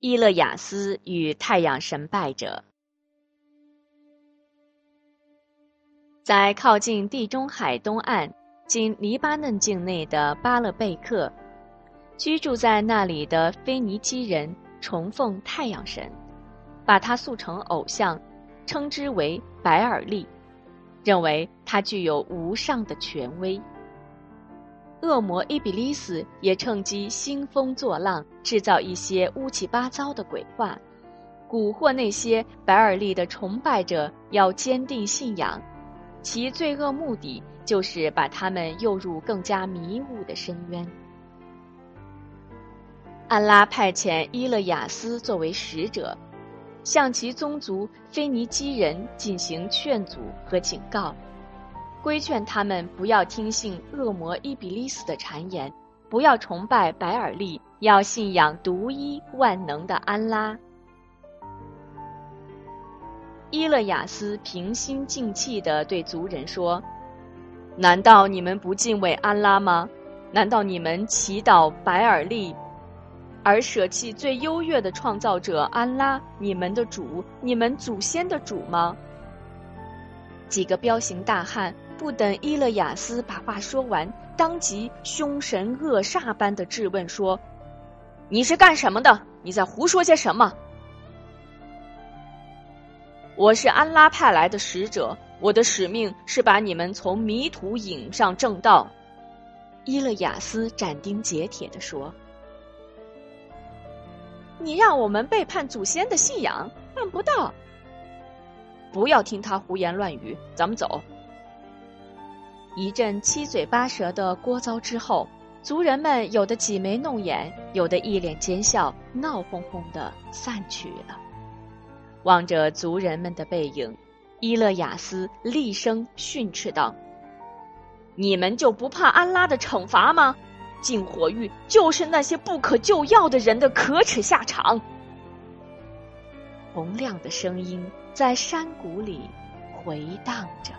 伊勒雅斯与太阳神拜者，在靠近地中海东岸（今黎巴嫩境内的巴勒贝克），居住在那里的腓尼基人崇奉太阳神，把他塑成偶像，称之为白尔利，认为他具有无上的权威。恶魔伊比利斯也趁机兴风作浪，制造一些乌七八糟的鬼话，蛊惑那些白尔利的崇拜者要坚定信仰。其罪恶目的就是把他们诱入更加迷雾的深渊。安拉派遣伊勒雅斯作为使者，向其宗族腓尼基人进行劝阻和警告。规劝他们不要听信恶魔伊比利斯的谗言，不要崇拜白尔利，要信仰独一万能的安拉。伊勒雅斯平心静气地对族人说：“难道你们不敬畏安拉吗？难道你们祈祷白尔利，而舍弃最优越的创造者安拉，你们的主，你们祖先的主吗？”几个彪形大汉。不等伊勒雅斯把话说完，当即凶神恶煞般的质问说：“你是干什么的？你在胡说些什么？”我是安拉派来的使者，我的使命是把你们从迷途引上正道。”伊勒雅斯斩钉截铁的说：“你让我们背叛祖先的信仰，办不到。不要听他胡言乱语，咱们走。”一阵七嘴八舌的聒噪之后，族人们有的挤眉弄眼，有的一脸奸笑，闹哄哄的散去了。望着族人们的背影，伊勒雅斯厉声训斥道：“你们就不怕安拉的惩罚吗？进火狱就是那些不可救药的人的可耻下场。”洪亮的声音在山谷里回荡着。